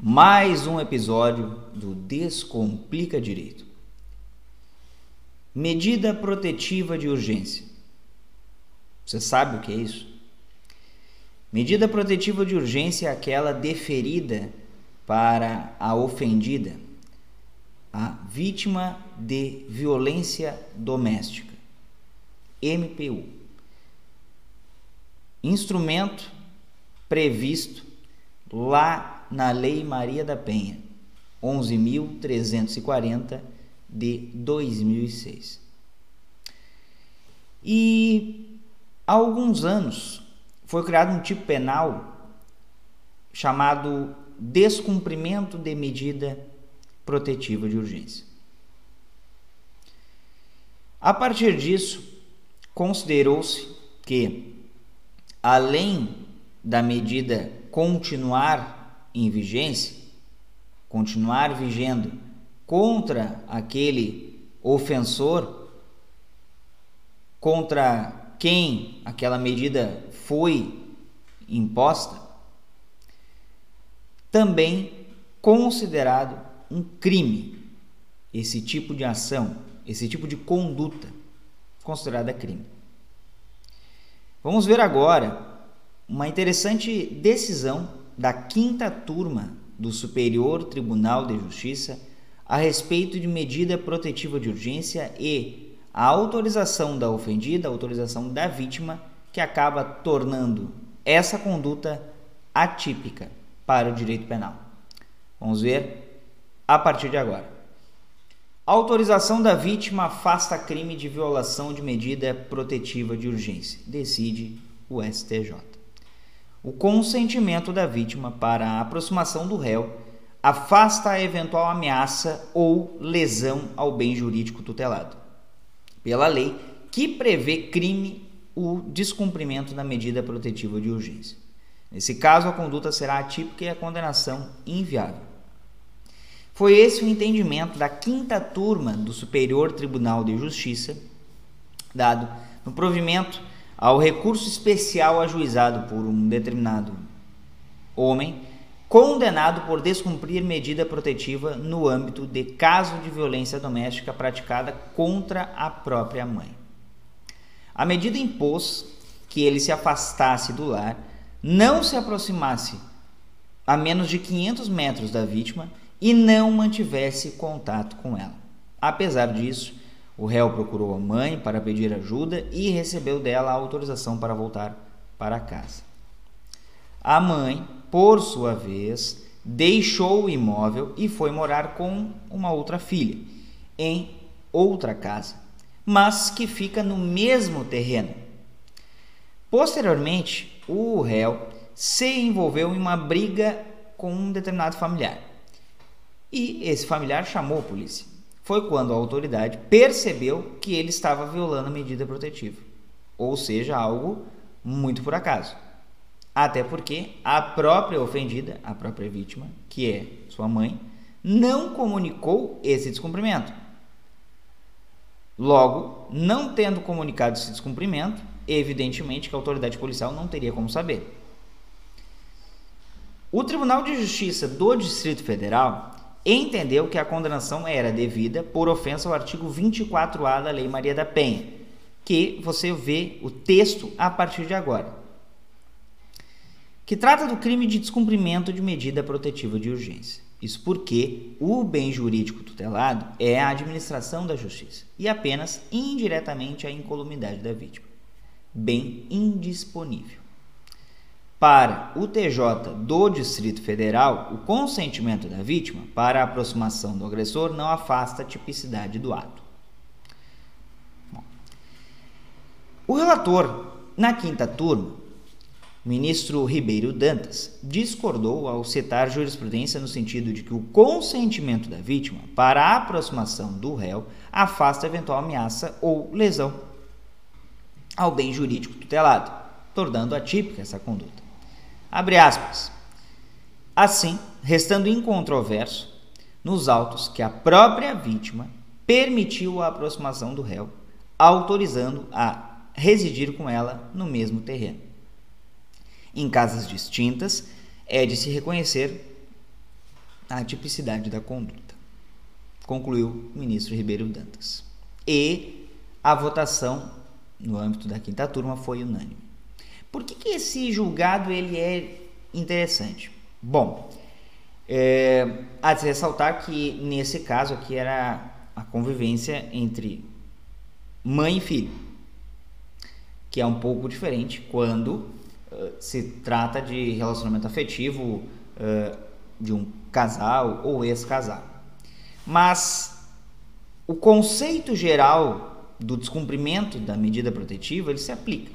Mais um episódio do Descomplica Direito. Medida protetiva de urgência. Você sabe o que é isso? Medida protetiva de urgência é aquela deferida para a ofendida, a vítima de violência doméstica. MPU. Instrumento previsto lá na Lei Maria da Penha, 11.340 de 2006. E há alguns anos foi criado um tipo penal chamado descumprimento de medida protetiva de urgência. A partir disso, considerou-se que, além da medida continuar em vigência, continuar vigendo contra aquele ofensor, contra quem aquela medida foi imposta, também considerado um crime esse tipo de ação, esse tipo de conduta considerada crime. Vamos ver agora uma interessante decisão da quinta turma do Superior Tribunal de Justiça a respeito de medida protetiva de urgência e a autorização da ofendida, a autorização da vítima, que acaba tornando essa conduta atípica para o direito penal. Vamos ver a partir de agora. autorização da vítima afasta crime de violação de medida protetiva de urgência. Decide o STJ o consentimento da vítima para a aproximação do réu afasta a eventual ameaça ou lesão ao bem jurídico tutelado. Pela lei que prevê crime o descumprimento da medida protetiva de urgência. Nesse caso, a conduta será atípica e a condenação inviável. Foi esse o entendimento da quinta turma do Superior Tribunal de Justiça, dado no provimento ao recurso especial ajuizado por um determinado homem condenado por descumprir medida protetiva no âmbito de caso de violência doméstica praticada contra a própria mãe. A medida impôs que ele se afastasse do lar, não se aproximasse a menos de 500 metros da vítima e não mantivesse contato com ela. Apesar disso, o réu procurou a mãe para pedir ajuda e recebeu dela a autorização para voltar para casa. A mãe, por sua vez, deixou o imóvel e foi morar com uma outra filha, em outra casa, mas que fica no mesmo terreno. Posteriormente, o réu se envolveu em uma briga com um determinado familiar. E esse familiar chamou a polícia foi quando a autoridade percebeu que ele estava violando a medida protetiva, ou seja, algo muito por acaso. Até porque a própria ofendida, a própria vítima, que é sua mãe, não comunicou esse descumprimento. Logo, não tendo comunicado esse descumprimento, evidentemente que a autoridade policial não teria como saber. O Tribunal de Justiça do Distrito Federal entendeu que a condenação era devida por ofensa ao artigo 24A da Lei Maria da Penha, que você vê o texto a partir de agora, que trata do crime de descumprimento de medida protetiva de urgência. Isso porque o bem jurídico tutelado é a administração da justiça e apenas indiretamente a incolumidade da vítima. Bem indisponível. Para o TJ do Distrito Federal, o consentimento da vítima para a aproximação do agressor não afasta a tipicidade do ato. Bom, o relator, na quinta turma, ministro Ribeiro Dantas discordou ao citar jurisprudência no sentido de que o consentimento da vítima para a aproximação do réu afasta eventual ameaça ou lesão ao bem jurídico tutelado, tornando atípica essa conduta. Abre aspas. Assim, restando incontroverso nos autos que a própria vítima permitiu a aproximação do réu, autorizando a residir com ela no mesmo terreno. Em casas distintas, é de se reconhecer a tipicidade da conduta, concluiu o ministro Ribeiro Dantas. E a votação no âmbito da quinta turma foi unânime. Por que, que esse julgado ele é interessante? Bom, é, há de ressaltar que nesse caso aqui era a convivência entre mãe e filho, que é um pouco diferente quando uh, se trata de relacionamento afetivo uh, de um casal ou ex-casal. Mas o conceito geral do descumprimento da medida protetiva ele se aplica,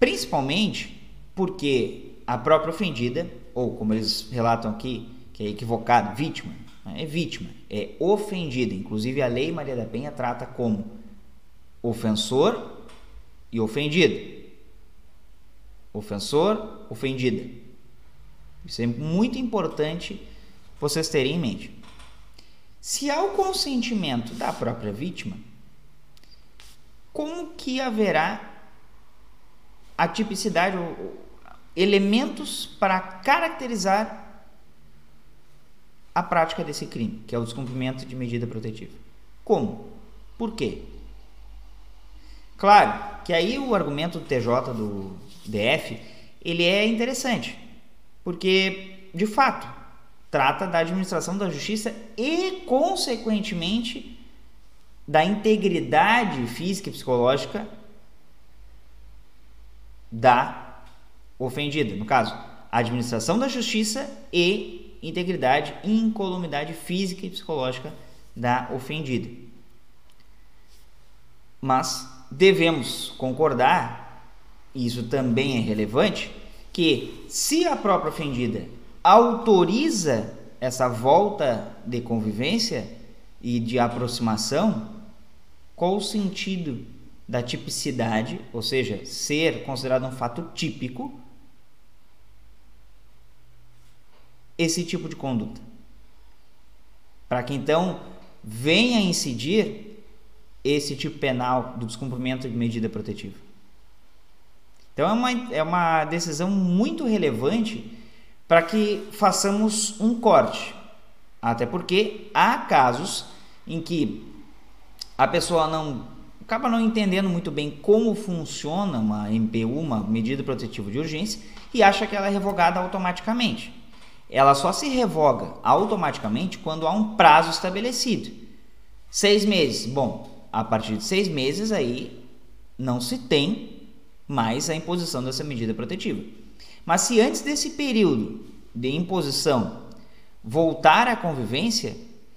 principalmente porque a própria ofendida, ou como eles relatam aqui, que é equivocado, vítima, é vítima, é ofendida. Inclusive a Lei Maria da Penha trata como ofensor e ofendido. Ofensor, ofendida. Isso é muito importante vocês terem em mente. Se há o consentimento da própria vítima, como que haverá a tipicidade, elementos para caracterizar a prática desse crime, que é o descumprimento de medida protetiva. Como? Por quê? Claro que aí o argumento do TJ do DF ele é interessante, porque de fato trata da administração da justiça e consequentemente da integridade física e psicológica da ofendida, no caso, administração da justiça e integridade e incolumidade física e psicológica da ofendida. Mas devemos concordar, e isso também é relevante, que se a própria ofendida autoriza essa volta de convivência e de aproximação, qual o sentido da tipicidade, ou seja, ser considerado um fato típico esse tipo de conduta. Para que então venha incidir esse tipo penal do descumprimento de medida protetiva. Então é uma, é uma decisão muito relevante para que façamos um corte. Até porque há casos em que a pessoa não acaba não entendendo muito bem como funciona uma MPU, uma medida protetiva de urgência, e acha que ela é revogada automaticamente ela só se revoga automaticamente quando há um prazo estabelecido. Seis meses. Bom, a partir de seis meses aí não se tem mais a imposição dessa medida protetiva. Mas se antes desse período de imposição voltar à convivência,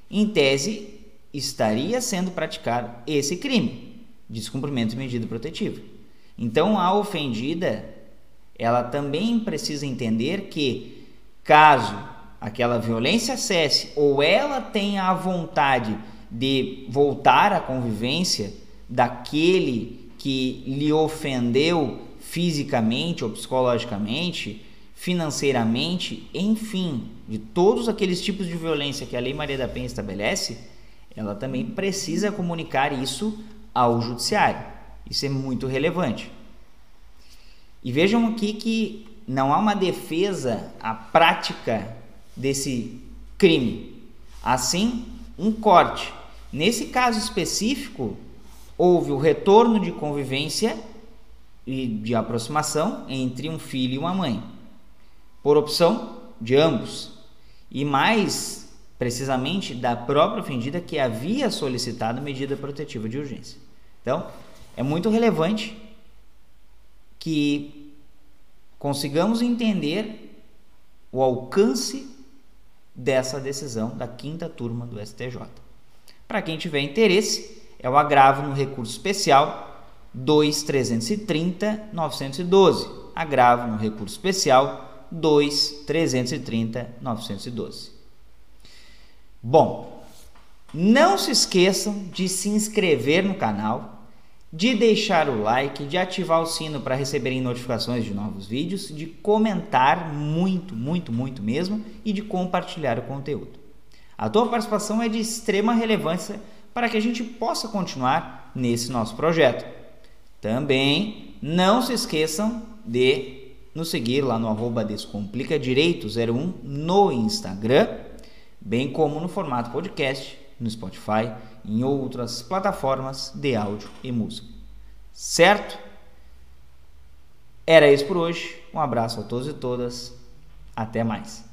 em tese estaria sendo praticado esse crime, descumprimento de medida protetiva. Então a ofendida, ela também precisa entender que Caso aquela violência cesse ou ela tenha a vontade de voltar à convivência daquele que lhe ofendeu fisicamente ou psicologicamente, financeiramente, enfim, de todos aqueles tipos de violência que a Lei Maria da Penha estabelece, ela também precisa comunicar isso ao judiciário. Isso é muito relevante. E vejam aqui que não há uma defesa à prática desse crime. Assim, um corte. Nesse caso específico, houve o retorno de convivência e de aproximação entre um filho e uma mãe, por opção de ambos, e mais precisamente da própria ofendida que havia solicitado medida protetiva de urgência. Então, é muito relevante que consigamos entender o alcance dessa decisão da quinta turma do STJ. Para quem tiver interesse, é o agravo no recurso especial 2330-912 agravo no recurso especial 2 330 912. Bom, não se esqueçam de se inscrever no canal, de deixar o like, de ativar o sino para receberem notificações de novos vídeos, de comentar muito, muito, muito mesmo e de compartilhar o conteúdo. A tua participação é de extrema relevância para que a gente possa continuar nesse nosso projeto. Também não se esqueçam de nos seguir lá no arroba descomplicadireito01 no Instagram, bem como no formato podcast, no Spotify e em outras plataformas de áudio e música. Certo? Era isso por hoje. Um abraço a todos e todas. Até mais.